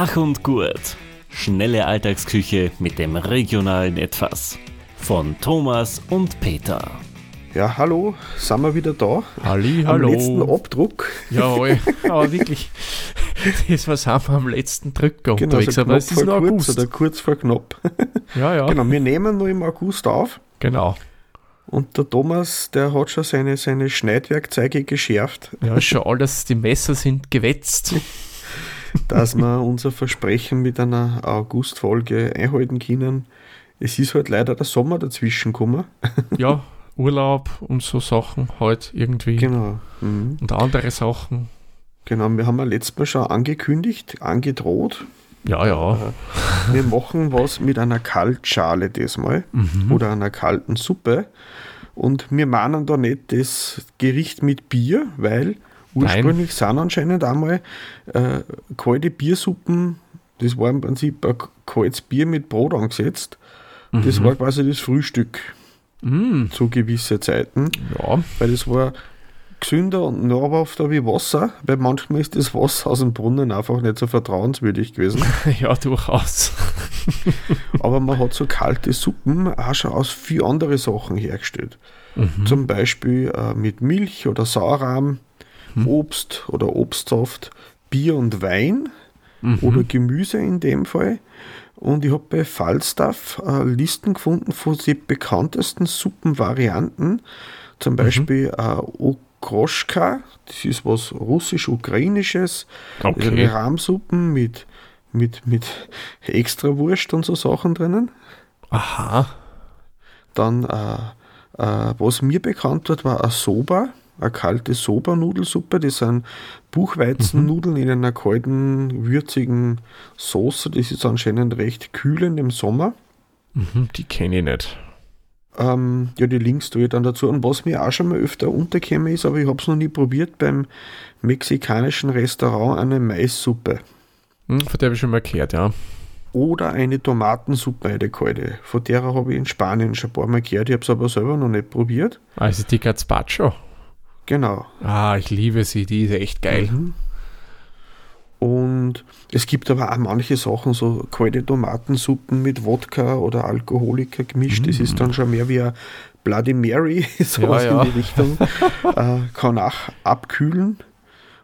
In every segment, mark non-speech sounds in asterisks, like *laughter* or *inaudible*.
Schach und Gurt. Schnelle Alltagsküche mit dem regionalen Etwas. Von Thomas und Peter. Ja, hallo, sind wir wieder da? Halli, Am hallo. letzten Abdruck. Jawohl, *laughs* aber wirklich, das was haben wir am letzten Drücker Genau, unterwegs, so aber es ist nur kurz August. oder kurz vor knapp. *laughs* Ja, ja, Genau, wir nehmen nur im August auf genau. und der Thomas, der hat schon seine, seine Schneidwerkzeuge geschärft, Ja, schon alles, die Messer sind gewetzt. *laughs* dass wir unser Versprechen mit einer August-Folge einhalten können. Es ist halt leider der Sommer dazwischen gekommen. Ja, Urlaub und so Sachen halt irgendwie. Genau. Mhm. Und andere Sachen. Genau, wir haben ja letztes Mal schon angekündigt, angedroht. Ja, ja. Wir machen was mit einer Kaltschale diesmal Mhm. oder einer kalten Suppe. Und wir meinen da nicht das Gericht mit Bier, weil ursprünglich sind anscheinend einmal äh, kalte Biersuppen, das war im Prinzip ein kaltes Bier mit Brot angesetzt. Das war quasi das Frühstück Mm, zu gewissen Zeiten, ja, weil es war gesünder und nahrhafter wie Wasser, weil manchmal ist das Wasser aus dem Brunnen einfach nicht so vertrauenswürdig gewesen. *laughs* ja, durchaus. *laughs* Aber man hat so kalte Suppen auch schon aus viel andere Sachen hergestellt. Mhm. Zum Beispiel äh, mit Milch oder Sauerrahm, Mhm. Obst oder Obstsaft, Bier und Wein Mhm. oder Gemüse in dem Fall. Und ich habe bei Falstaff äh, Listen gefunden von den bekanntesten Suppenvarianten. Mhm. Zum Beispiel äh, Okroschka, das ist was russisch-ukrainisches. Okay. Also Rahmsuppen mit, mit, mit Extrawurst und so Sachen drinnen. Aha. Dann, äh, äh, was mir bekannt wird, war ein Soba, eine kalte Soba-Nudelsuppe. Das sind Buchweizennudeln in einer kalten, würzigen Soße. Das ist anscheinend recht kühlend im Sommer. Mhm, die kenne ich nicht. Ähm, ja, die Links tue ich dann dazu. Und was mir auch schon mal öfter untergekommen ist, aber ich habe es noch nie probiert, beim mexikanischen Restaurant eine Maissuppe. Hm, von der habe ich schon mal gehört, ja. Oder eine Tomatensuppe, eine kalte. Von der habe ich in Spanien schon ein paar Mal gehört. Ich habe es aber selber noch nicht probiert. Also die Gazpacho. Genau. Ah, ich liebe sie, die ist echt geil. Mhm. Und es gibt aber auch manche Sachen, so kalte Tomatensuppen mit Wodka oder Alkoholiker gemischt. Das ist dann schon mehr wie ein Bloody Mary, *laughs* sowas Ja, ja. in die Richtung. *laughs* äh, kann auch abkühlen.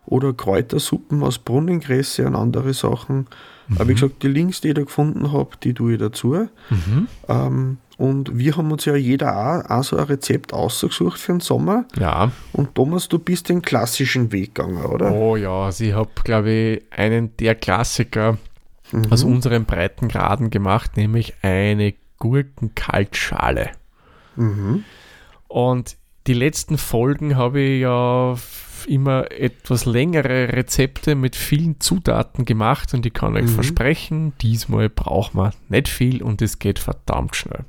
Oder Kräutersuppen aus Brunnengräse und andere Sachen. Aber wie gesagt, die Links, die ich da gefunden habe, die tue ich dazu. Mhm. Ähm, und wir haben uns ja jeder auch, auch so ein Rezept ausgesucht für den Sommer. Ja. Und Thomas, du bist den klassischen Weg gegangen, oder? Oh ja, also ich habe, glaube ich, einen der Klassiker Mhm. aus unseren Breitengraden gemacht, nämlich eine Gurkenkaltschale. Mhm. Und die letzten Folgen habe ich ja immer etwas längere Rezepte mit vielen Zutaten gemacht und ich kann euch Mhm. versprechen, diesmal braucht man nicht viel und es geht verdammt schnell.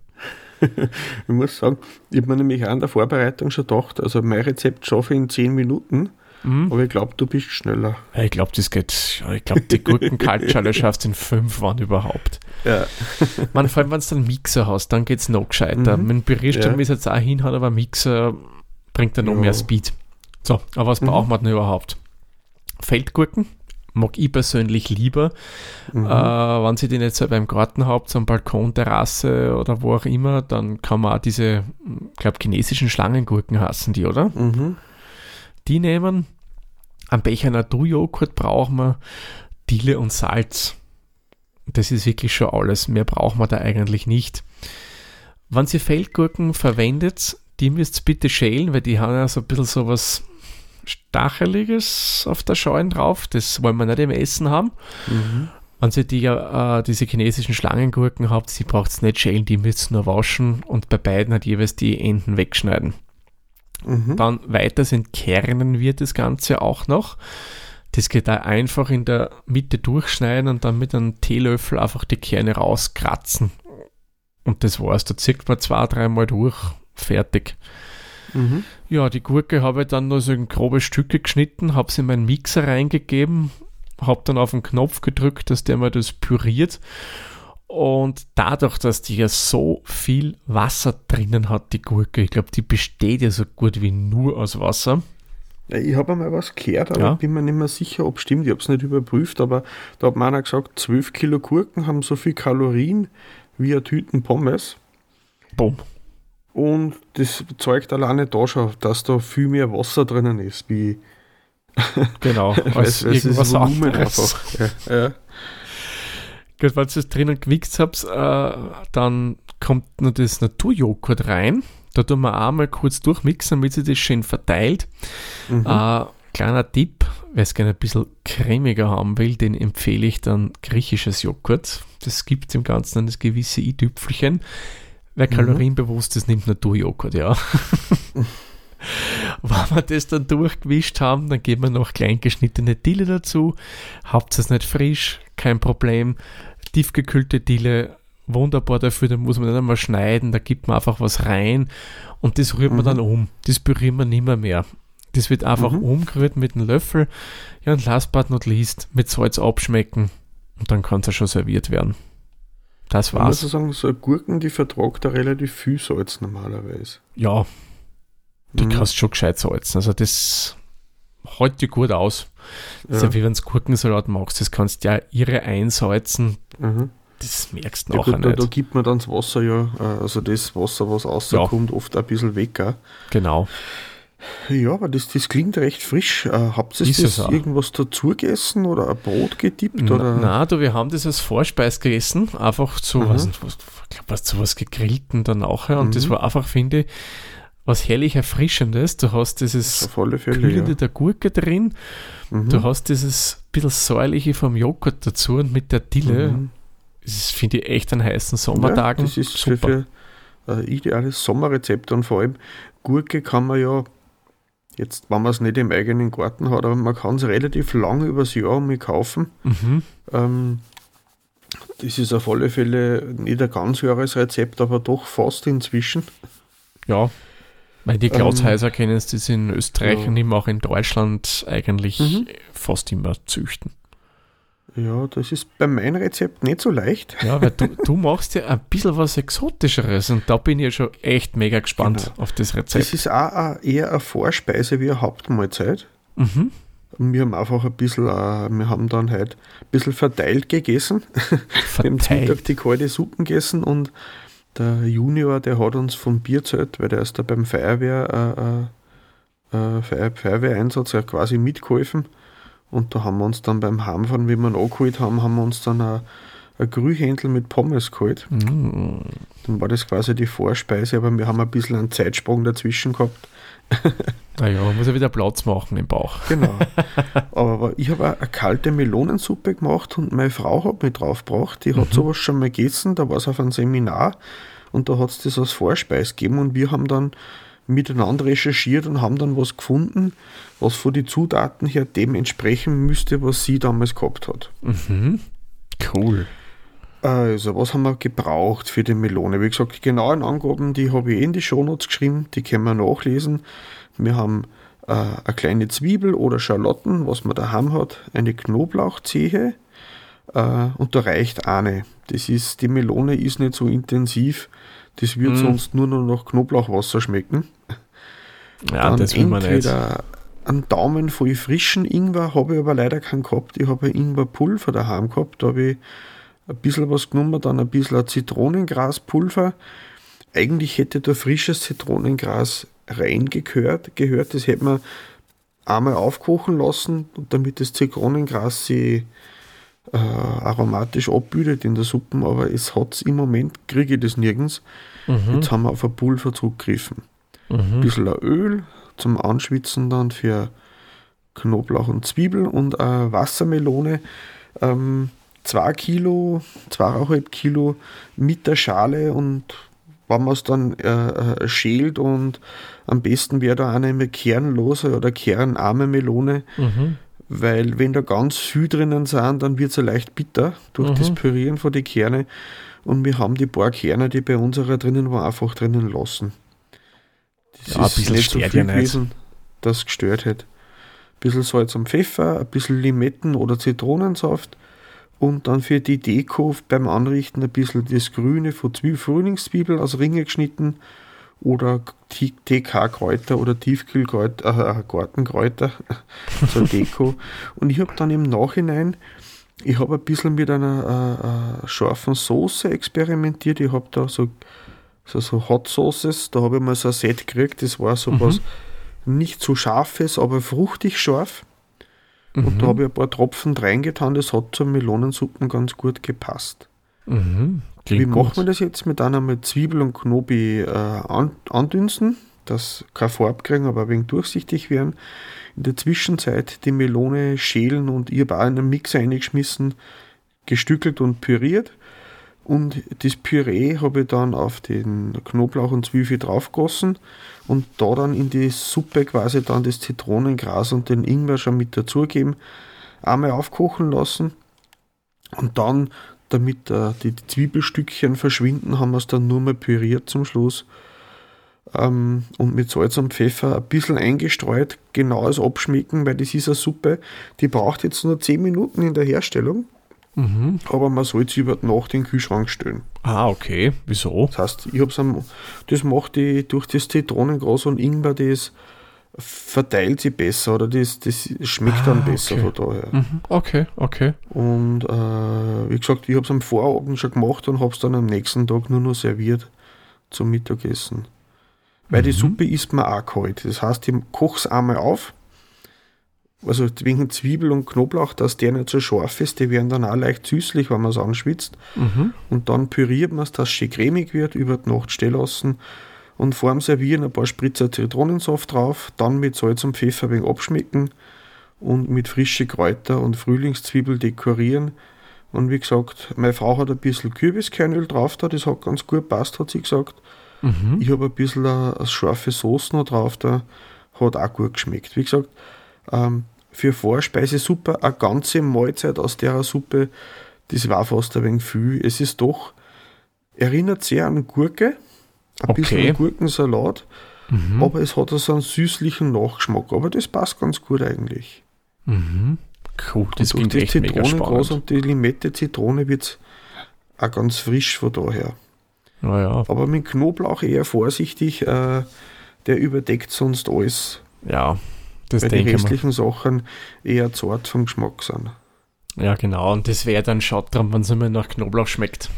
*laughs* Ich muss sagen, ich habe mir nämlich in der Vorbereitung schon gedacht, also mein Rezept schaffe ich in 10 Minuten, Mhm. aber ich glaube, du bist schneller. Ja, Ich glaube, das geht, ja, ich glaube, die Gurkenkaltschale *laughs* schaffst in fünf Wann überhaupt. Ja. Man, vor allem, wenn du einen Mixer hast, dann geht es noch gescheiter. Mhm. Dem Pürierstab Ja. ist jetzt auch hinhauen, aber ein Mixer bringt dann noch mehr Speed. So, aber was Mhm. braucht man denn überhaupt? Feldgurken mag ich persönlich lieber. Mhm. Äh, wenn Sie die nicht selber im Garten habt, am Balkon, Terrasse oder wo auch immer, dann kann man auch diese, ich glaube, chinesischen Schlangengurken hassen die, oder? Mhm. Die nehmen. Am Becher Naturjoghurt brauchen wir Diele und Salz. Das ist wirklich schon alles. Mehr brauchen wir da eigentlich nicht. Wenn Sie Feldgurken verwendet, die müsst ihr bitte schälen, weil die haben ja so ein bisschen so was Stacheliges auf der Scheune drauf. Das wollen wir nicht im Essen haben. Mhm. Wenn Sie die, äh, diese chinesischen Schlangengurken habt, sie braucht es nicht schälen, die müsst ihr nur waschen und bei beiden hat jeweils die Enden wegschneiden. Mhm. Dann weiters entkernen wir das Ganze auch noch. Das geht da einfach in der Mitte durchschneiden und dann mit einem Teelöffel einfach die Kerne rauskratzen. Und das war's. Da zieht man zwei, dreimal durch. Fertig. Mhm. Ja, die Gurke habe ich dann nur so in grobe Stücke geschnitten, habe sie in meinen Mixer reingegeben, habe dann auf den Knopf gedrückt, dass der mir das püriert. Und dadurch, dass die ja so viel Wasser drinnen hat, die Gurke, ich glaube, die besteht ja so gut wie nur aus Wasser, Ich habe einmal was gehört, aber ja. bin mir nicht mehr sicher, ob es stimmt. Ich habe es nicht überprüft, aber da hat mir einer gesagt, 12 Kilo Gurken haben so viel Kalorien wie eine Tüten Pommes. Boom. Und das zeugt alleine da schon, dass da viel mehr Wasser drinnen ist, wie genau, *laughs* als irgendwas anderes. Ja, ja. Gut, weil ihr es drinnen gewichst habt, äh, dann kommt noch das Naturjoghurt rein. Da tun wir auch mal kurz durchmixen, damit sich das schön verteilt. Mhm. Äh, kleiner Tipp, wer es gerne ein bisschen cremiger haben will, den empfehle ich dann griechisches Joghurt. Das gibt im Ganzen das gewisse i-Tüpfelchen. Wer mhm. kalorienbewusst ist, nimmt Naturjoghurt, ja. *laughs* Wenn wir das dann durchgewischt haben, dann geben wir noch klein geschnittene Diele dazu. Habt es nicht frisch, kein Problem. Tiefgekühlte Diele wunderbar dafür, da muss man nicht einmal schneiden, da gibt man einfach was rein und das rührt mhm. man dann um. Das berühren wir nicht mehr, mehr. Das wird einfach mhm. umgerührt mit einem Löffel. Ja, und last but not least mit Salz abschmecken und dann kann es ja schon serviert werden. Das war's. Ich muss sagen, so Gurken, die vertragt da relativ viel Salz normalerweise. Ja, die mhm. kannst schon gescheit salzen. Also das hält dir gut aus. Das ja. ist ja wie wenn du Gurkensalat machst, das kannst du ja ihre einsalzen. Mhm. Das merkst du ja, nachher gut, nicht. Da, da, gibt man dann das Wasser ja, äh, also das Wasser, was rauskommt, ja. oft ein bisschen weg. Auch. Genau. Ja, aber das, das klingt recht frisch. Äh, habt ihr das irgendwas dazu gegessen oder ein Brot getippt? Oder? Nein, du, wir haben das als Vorspeis gegessen. Einfach zu, mhm. was, glaube, was zu was gegrillten dann nachher. Und mhm. das war einfach, finde ich, was herrlich Erfrischendes. Du hast dieses Fälle, Kühlende ja. der Gurke drin. Mhm. Du hast dieses bisschen säuerliche vom Joghurt dazu und mit der Dille. Mhm. Das finde ich echt an heißen Sommertagen. Ja, das ist super. für, für ein ideales Sommerrezept und vor allem Gurke kann man ja jetzt, wenn man es nicht im eigenen Garten hat, aber man kann es relativ lange übers Jahr um kaufen. Mhm. Ähm, das ist auf alle Fälle nicht ein ganz Jahresrezept, aber doch fast inzwischen. Ja, weil die Klaushäuser ähm, kennen das in Österreich ja. und immer auch in Deutschland eigentlich mhm. fast immer züchten. Ja, das ist bei meinem Rezept nicht so leicht. Ja, weil du, du machst ja ein bisschen was Exotischeres und da bin ich ja schon echt mega gespannt genau. auf das Rezept. Das ist auch eher eine Vorspeise wie eine Hauptmahlzeit. Mhm. Wir haben einfach ein bisschen, uh, wir haben dann halt ein bisschen verteilt gegessen. *laughs* Verteilt. wir haben Mittag die kalte Suppen gegessen und der Junior, der hat uns vom Bierzelt, weil der ist da beim Feuerwehr, äh, äh, Feuer, Feuerwehreinsatz ja quasi mitgeholfen. Und da haben wir uns dann beim Heimfahren, wie wir ihn angeholt haben, haben wir uns dann ein, ein Grühhändel mit Pommes geholt. Mm. Dann war das quasi die Vorspeise, aber wir haben ein bisschen einen Zeitsprung dazwischen gehabt. naja, man muss ja wieder Platz machen im Bauch. Genau. *laughs* Aber ich habe eine kalte Melonensuppe gemacht und meine Frau hat mich draufgebracht. Die hat mhm. sowas schon mal gegessen, da war es auf einem Seminar und da hat es das als Vorspeis gegeben und wir haben dann miteinander recherchiert und haben dann was gefunden, was von den Zutaten her dem entsprechen müsste, was sie damals gehabt hat. Mhm. Cool. Also, was haben wir gebraucht für die Melone? Wie gesagt, die genauen Angaben, die habe ich eh in die Shownotes geschrieben, die können wir nachlesen. Wir haben äh, eine kleine Zwiebel oder Schalotten, was man daheim hat, eine Knoblauchzehe äh, und da reicht eine. Das ist, die Melone ist nicht so intensiv, das wird mm. sonst nur noch nach Knoblauchwasser schmecken. Ja, Dann das will man nicht. Einen Daumen voll frischen Ingwer habe ich aber leider keinen gehabt. Ich habe Ingwerpulver daheim gehabt. Da habe ich ein bisschen was genommen, dann ein bisschen Zitronengraspulver. Eigentlich hätte da frisches Zitronengras reingehört. Gehört. Das hätte man einmal aufkochen lassen, damit das Zitronengras sich äh, aromatisch abbildet in der Suppe, aber es hat im Moment, kriege ich das nirgends. Mhm. Jetzt haben wir auf ein Pulver zurückgegriffen. Mhm. Ein bisschen Öl zum Anschwitzen dann für Knoblauch und Zwiebel und eine Wassermelone. Ähm, zwei Kilo, zweieinhalb Kilo mit der Schale und wenn man es dann äh, äh, schält und am besten wäre da eine kernlose oder kernarme Melone, mhm. Weil wenn da ganz viel drinnen sind, dann wird es ja leicht bitter durch mhm. das Pürieren von den Kerne und wir haben die paar Kerne, die bei unserer drinnen waren, einfach drinnen lassen. Das ja, ist nicht so viel gewesen, das gestört hat. Ein bisschen Salz und Pfeffer, ein bisschen Limetten oder Zitronensaft und dann für die Deko beim Anrichten ein bisschen das Grüne von Zwie Frühlingszwiebeln aus Ringe geschnitten oder TK-Kräuter oder Tiefkühlkräuter, äh, Gartenkräuter *laughs* zur Deko. Und ich habe dann im Nachhinein, ich habe ein bisschen mit einer äh, äh, scharfen Soße experimentiert. Ich habe da so, so, so Hot Sauces, da habe ich mal so ein Set gekriegt, das war so mhm. was nicht so scharfes, aber fruchtig scharf. Mhm. Und da habe ich ein paar Tropfen reingetan, das hat zur Melonensuppen ganz gut gepasst. Mhm. Wie machen wir das jetzt? Mit einer mit Zwiebel und Knobi äh, an, andünsten, dass keine Farbe kriegen, aber ein wenig durchsichtig werden. In der Zwischenzeit die Melone schälen und auch in einen Mixer eingeschmissen, gestückelt und püriert. Und das Püree habe ich dann auf den Knoblauch und Zwiebel draufgegossen und da dann in die Suppe quasi dann das Zitronengras und den Ingwer schon mit dazugeben, einmal aufkochen lassen und dann damit äh, die Zwiebelstückchen verschwinden, haben wir es dann nur mal püriert zum Schluss. Ähm, und mit Salz und Pfeffer ein bisschen eingestreut, genau als Abschmecken, weil das ist eine Suppe, die braucht jetzt nur 10 Minuten in der Herstellung. Mhm. Aber man soll sie über Nacht in den Kühlschrank stellen. Ah, okay. Wieso? Das heißt, ich hab's am, das macht die durch das Zitronengras und Ingwer, das verteilt sie besser oder das, das schmeckt ah, dann besser okay. von daher. Mhm. Okay, okay. Und äh, wie gesagt, ich habe es am Vorabend schon gemacht und habe es dann am nächsten Tag nur noch serviert zum Mittagessen. Weil mhm. die Suppe isst man auch kalt. Das heißt, ich koche es einmal auf, also wegen Zwiebel und Knoblauch, dass der nicht so scharf ist, die werden dann auch leicht süßlich, wenn man es anschwitzt. Mhm. Und dann püriert man es, dass es schön cremig wird, über die Nacht stehen lassen und vor dem Servieren ein paar Spritzer Zitronensaft drauf, dann mit Salz und Pfeffer ein wenig abschmecken und mit frischen Kräuter und Frühlingszwiebel dekorieren. Und wie gesagt, meine Frau hat ein bisschen Kürbiskernöl drauf da, das hat ganz gut passt, hat sie gesagt. Mhm. Ich habe ein bisschen eine, eine scharfe Soße noch drauf da, hat auch gut geschmeckt. Wie gesagt, ähm, für Vorspeise super, eine ganze Mahlzeit aus der Suppe, das war fast ein wenig viel. Es ist doch, erinnert sehr an Gurke, ein okay. bisschen Gurkensalat, mhm. aber es hat so einen süßlichen Nachgeschmack. Aber das passt ganz gut eigentlich. Mhm. Cool, das und durch die Zitronengras und die Limette Zitrone wird es auch ganz frisch von daher. Ja, Aber mit Knoblauch eher vorsichtig, äh, der überdeckt sonst alles. Ja, das weil die restlichen Sachen eher zart vom Geschmack sind. Ja, genau. Und das wäre dann schaut dran, wenn es immer nach Knoblauch schmeckt.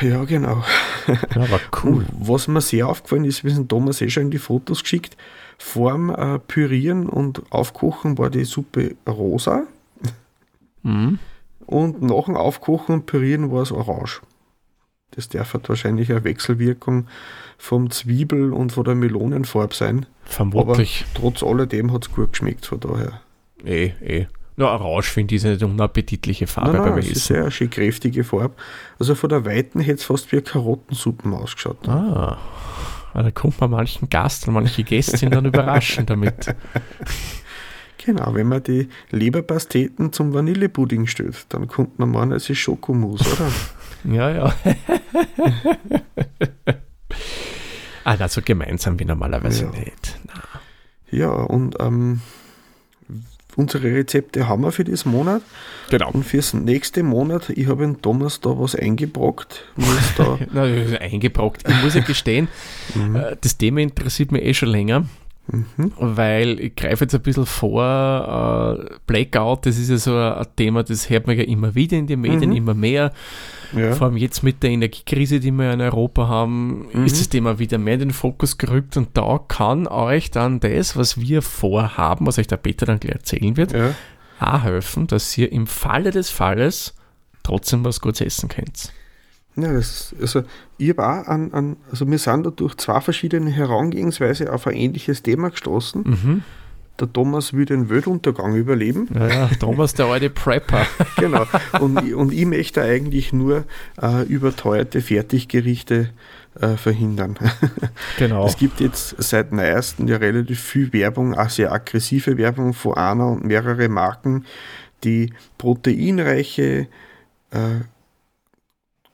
Ja, genau. Ja, war cool. *laughs* Was mir sehr aufgefallen ist, wir sind Thomas eh schon in die Fotos geschickt, vorm äh, Pürieren und Aufkochen war die Suppe rosa. Mhm. Und nach dem Aufkochen und Pürieren war es orange. Das darf halt wahrscheinlich eine Wechselwirkung vom Zwiebel und von der Melonenfarbe sein. Vermutlich. Aber trotz alledem hat es gut geschmeckt von daher. Eh, eh. Na, orange finde ich eine unappetitliche Farbe nein, nein, Essen. ist sehr schön kräftige Farbe. Also von der Weiten hätte es fast wie Karottensuppen ausgeschaut. Ah, da kommt man manchen Gast und manche Gäste dann überraschen damit. *laughs* Genau, wenn man die Leberpasteten zum Vanillepudding stellt, dann kommt man meinen, es ist Schokomus, oder? *laughs* ja, ja. *laughs* ah, also gemeinsam wie normalerweise ja. nicht. Na. Ja, und ähm, unsere Rezepte haben wir für diesen Monat. Genau. Und fürs nächste Monat, ich habe in Thomas da was eingebrockt. Da *laughs* Na, eingebrockt. Ich muss ja gestehen, *laughs* mhm. Äh, das Thema interessiert mich eh schon länger. Mhm. Weil ich greife jetzt ein bisschen vor, äh, Blackout, das ist ja so ein, Thema, das hört man ja immer wieder in den Medien, mhm. immer mehr. Ja. Vor allem jetzt mit der Energiekrise, die wir in Europa haben, mhm. ist das Thema wieder mehr in den Fokus gerückt und da kann euch dann das, was wir vorhaben, was euch der Peter dann gleich erzählen wird, ja. auch helfen, dass ihr im Falle des Falles trotzdem was Gutes essen könnt. Ja, das, also ich habe auch an, an, also wir sind da durch zwei verschiedene Herangehensweise auf ein ähnliches Thema gestoßen. Mhm. Der Thomas will den Weltuntergang überleben. Ja, ja Thomas, der alte Prepper. *laughs* genau. Und, und ich möchte eigentlich nur äh, überteuerte Fertiggerichte äh, verhindern. *laughs* Genau. Es gibt jetzt seit neuestem ja relativ viel Werbung, auch sehr aggressive Werbung von einer und mehrere Marken, die proteinreiche äh,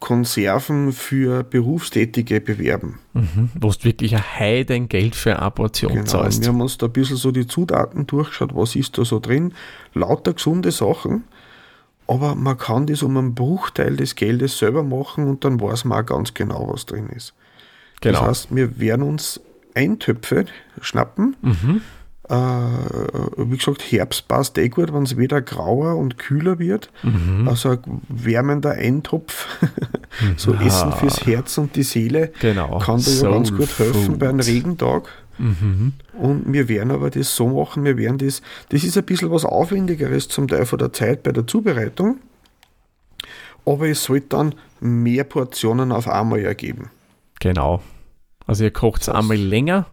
Konserven für Berufstätige bewerben. Mhm, wo du wirklich ein Heiden Geld für eine Portion genau, zahlst. Wir haben uns da ein bisschen so die Zutaten durchgeschaut, was ist da so drin. Lauter gesunde Sachen, aber man kann das um einen Bruchteil des Geldes selber machen und dann weiß man auch ganz genau, was drin ist. Genau. Das heißt, wir werden uns Eintöpfe schnappen. Mhm. Äh, wie gesagt, Herbst passt eh gut, wenn es wieder grauer und kühler wird. Mhm. Also ein wärmender Eintopf, *laughs* so ja. Essen fürs Herz und die Seele, genau. kann da ja ganz gut helfen Food. bei einem Regentag. Mhm. Und wir werden aber das so machen, wir werden das, das ist ein bisschen was Aufwendigeres zum Teil von der Zeit bei der Zubereitung, aber es sollte dann mehr Portionen auf einmal ergeben. Genau. Also ihr kocht es einmal länger,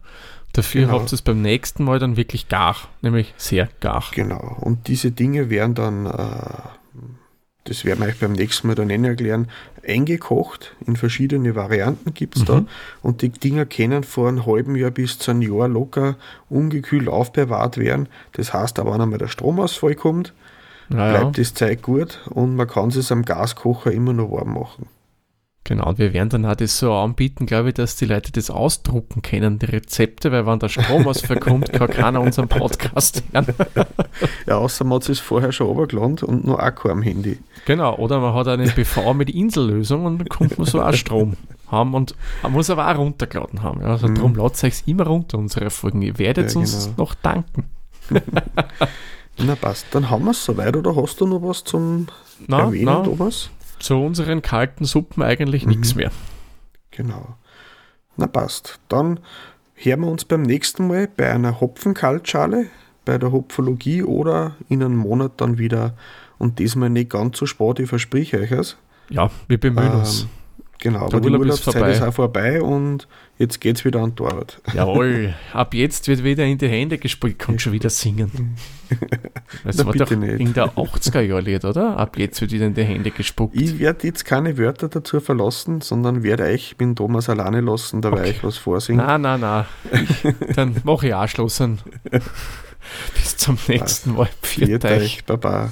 dafür genau. habt ihr es beim nächsten Mal dann wirklich gar, nämlich sehr gar. Genau. Und diese Dinge werden dann, äh, das werden wir euch beim nächsten Mal dann erklären, eingekocht. In verschiedene Varianten gibt es mhm. da. Und die Dinger können vor einem halben Jahr bis zu einem Jahr locker ungekühlt aufbewahrt werden. Das heißt, aber wenn einmal der Stromausfall kommt, naja. bleibt das Zeug gut und man kann es am Gaskocher immer noch warm machen. Genau, wir werden dann auch das so anbieten, glaube ich, dass die Leute das ausdrucken können, die Rezepte, weil wenn der Stromausfall kommt, kann keiner unseren Podcast hören. *laughs* ja, außer man hat es vorher schon runtergeladen und nur Akku am Handy. Genau, oder man hat eine PV mit Insellösung und dann kommt man so auch Strom haben und man muss aber auch runtergeladen haben. Also mhm. darum ladet euch immer runter, unsere Folgen. Ihr werdet ja, uns genau. noch danken. *laughs* na passt, dann haben wir es soweit oder hast du noch was zum na, Erwähnen, na, Thomas? Zu unseren kalten Suppen eigentlich mhm. nichts mehr. Genau. Na passt. Dann hören wir uns beim nächsten Mal bei einer Hopfenkaltschale, bei der Hopfologie oder in einem Monat dann wieder. Und diesmal nicht ganz so spät, ich verspreche euch es. Ja, wir bemühen ähm, uns. Genau, aber die Urlaubszeit ist, ist, auch vorbei und jetzt geht es wieder an Arbeit. *laughs* Jawohl, ab jetzt wird wieder in die Hände gespielt. Kann schon wieder singen. *laughs* Das Na, war doch nicht. in der 80er-Jahr-Lied, oder? Ab jetzt wird wieder in die Hände gespuckt. Ich werde jetzt keine Wörter dazu verlassen, sondern werde euch mit Thomas alleine lassen, da okay. ich was vorsingen. Nein, nein, nein. Dann mache ich auch Schluss. *laughs* Bis zum nächsten Mal. Viert euch. Baba.